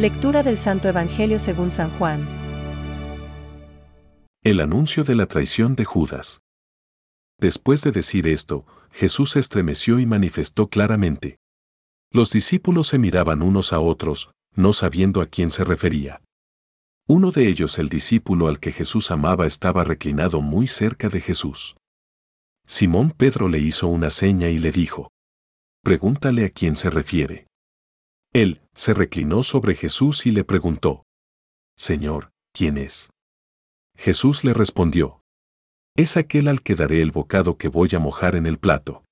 Lectura del Santo Evangelio según San Juan. El anuncio de la traición de Judas. Después de decir esto, Jesús se estremeció y manifestó claramente. Los discípulos se miraban unos a otros, no sabiendo a quién se refería. Uno de ellos, el discípulo al que Jesús amaba, estaba reclinado muy cerca de Jesús. Simón Pedro le hizo una seña y le dijo, Pregúntale a quién se refiere. Él se reclinó sobre Jesús y le preguntó, Señor, ¿quién es? Jesús le respondió, Es aquel al que daré el bocado que voy a mojar en el plato.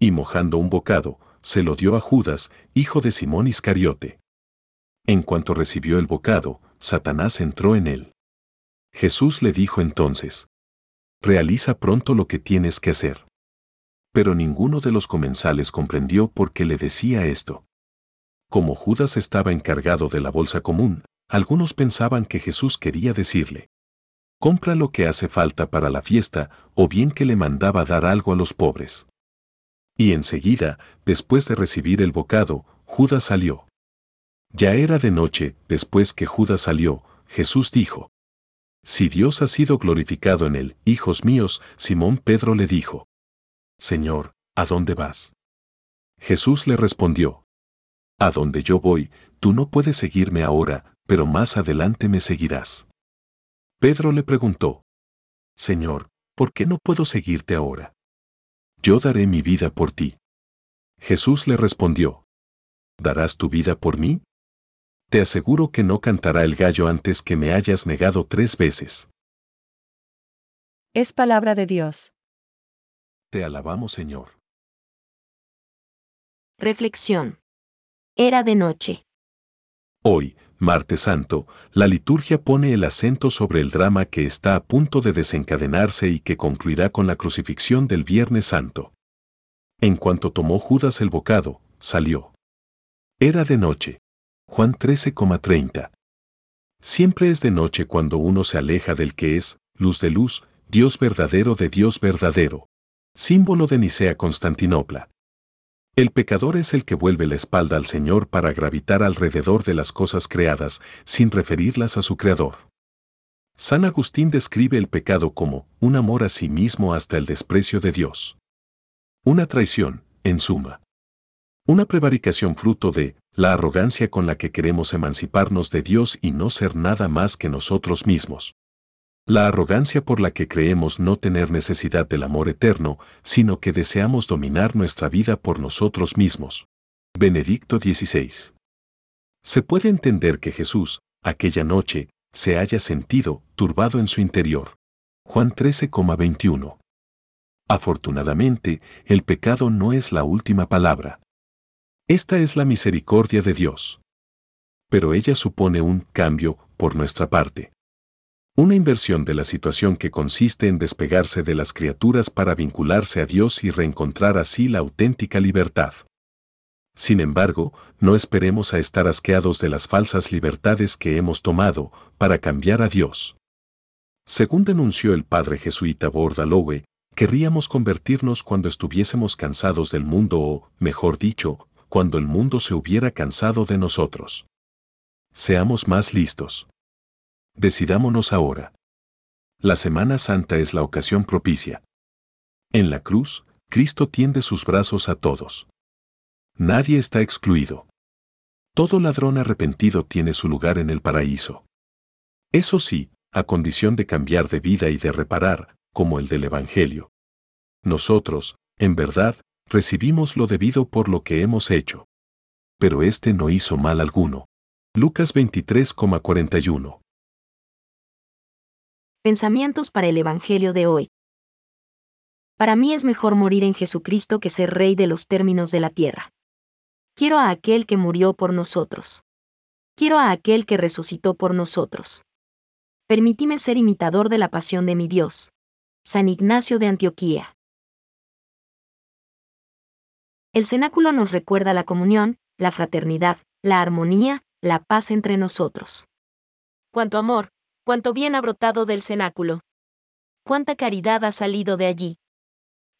Y mojando un bocado, se lo dio a Judas, hijo de Simón Iscariote. En cuanto recibió el bocado, Satanás entró en él. Jesús le dijo entonces, Realiza pronto lo que tienes que hacer. Pero ninguno de los comensales comprendió por qué le decía esto. Como Judas estaba encargado de la bolsa común, algunos pensaban que Jesús quería decirle, compra lo que hace falta para la fiesta, o bien que le mandaba dar algo a los pobres. Y enseguida, después de recibir el bocado, Judas salió. Ya era de noche, después que Judas salió, Jesús dijo, Si Dios ha sido glorificado en él, hijos míos, Simón Pedro le dijo, Señor, ¿a dónde vas? Jesús le respondió, A donde yo voy, tú no puedes seguirme ahora, pero más adelante me seguirás. Pedro le preguntó, Señor, ¿por qué no puedo seguirte ahora? Yo daré mi vida por ti. Jesús le respondió, ¿darás tu vida por mí? Te aseguro que no cantará el gallo antes que me hayas negado tres veces. Es palabra de Dios. Te alabamos, Señor. Reflexión. Era de noche. Hoy, martes santo, la liturgia pone el acento sobre el drama que está a punto de desencadenarse y que concluirá con la crucifixión del Viernes Santo. En cuanto tomó Judas el bocado, salió. Era de noche. Juan 13,30. Siempre es de noche cuando uno se aleja del que es, luz de luz, Dios verdadero de Dios verdadero. Símbolo de Nicea Constantinopla. El pecador es el que vuelve la espalda al Señor para gravitar alrededor de las cosas creadas, sin referirlas a su Creador. San Agustín describe el pecado como un amor a sí mismo hasta el desprecio de Dios. Una traición, en suma. Una prevaricación fruto de la arrogancia con la que queremos emanciparnos de Dios y no ser nada más que nosotros mismos. La arrogancia por la que creemos no tener necesidad del amor eterno, sino que deseamos dominar nuestra vida por nosotros mismos. Benedicto XVI. Se puede entender que Jesús, aquella noche, se haya sentido turbado en su interior. Juan 13,21. Afortunadamente, el pecado no es la última palabra. Esta es la misericordia de Dios. Pero ella supone un cambio por nuestra parte. Una inversión de la situación que consiste en despegarse de las criaturas para vincularse a Dios y reencontrar así la auténtica libertad. Sin embargo, no esperemos a estar asqueados de las falsas libertades que hemos tomado para cambiar a Dios. Según denunció el padre jesuita Bordalowe, querríamos convertirnos cuando estuviésemos cansados del mundo o, mejor dicho, cuando el mundo se hubiera cansado de nosotros. Seamos más listos. Decidámonos ahora. La Semana Santa es la ocasión propicia. En la cruz, Cristo tiende sus brazos a todos. Nadie está excluido. Todo ladrón arrepentido tiene su lugar en el paraíso. Eso sí, a condición de cambiar de vida y de reparar, como el del Evangelio. Nosotros, en verdad, recibimos lo debido por lo que hemos hecho. Pero éste no hizo mal alguno. Lucas 23,41 Pensamientos para el Evangelio de hoy. Para mí es mejor morir en Jesucristo que ser rey de los términos de la tierra. Quiero a aquel que murió por nosotros. Quiero a aquel que resucitó por nosotros. Permitíme ser imitador de la pasión de mi Dios. San Ignacio de Antioquía. El cenáculo nos recuerda la comunión, la fraternidad, la armonía, la paz entre nosotros. Cuánto amor, cuánto bien ha brotado del cenáculo. Cuánta caridad ha salido de allí.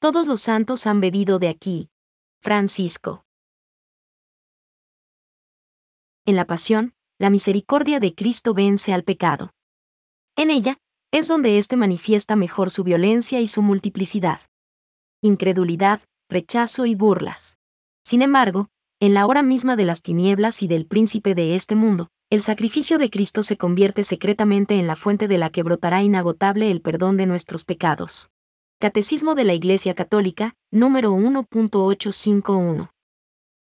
Todos los santos han bebido de aquí. Francisco. En la pasión, la misericordia de Cristo vence al pecado. En ella, es donde éste manifiesta mejor su violencia y su multiplicidad. Incredulidad, rechazo y burlas. Sin embargo, en la hora misma de las tinieblas y del príncipe de este mundo, el sacrificio de Cristo se convierte secretamente en la fuente de la que brotará inagotable el perdón de nuestros pecados. Catecismo de la Iglesia Católica, número 1.851.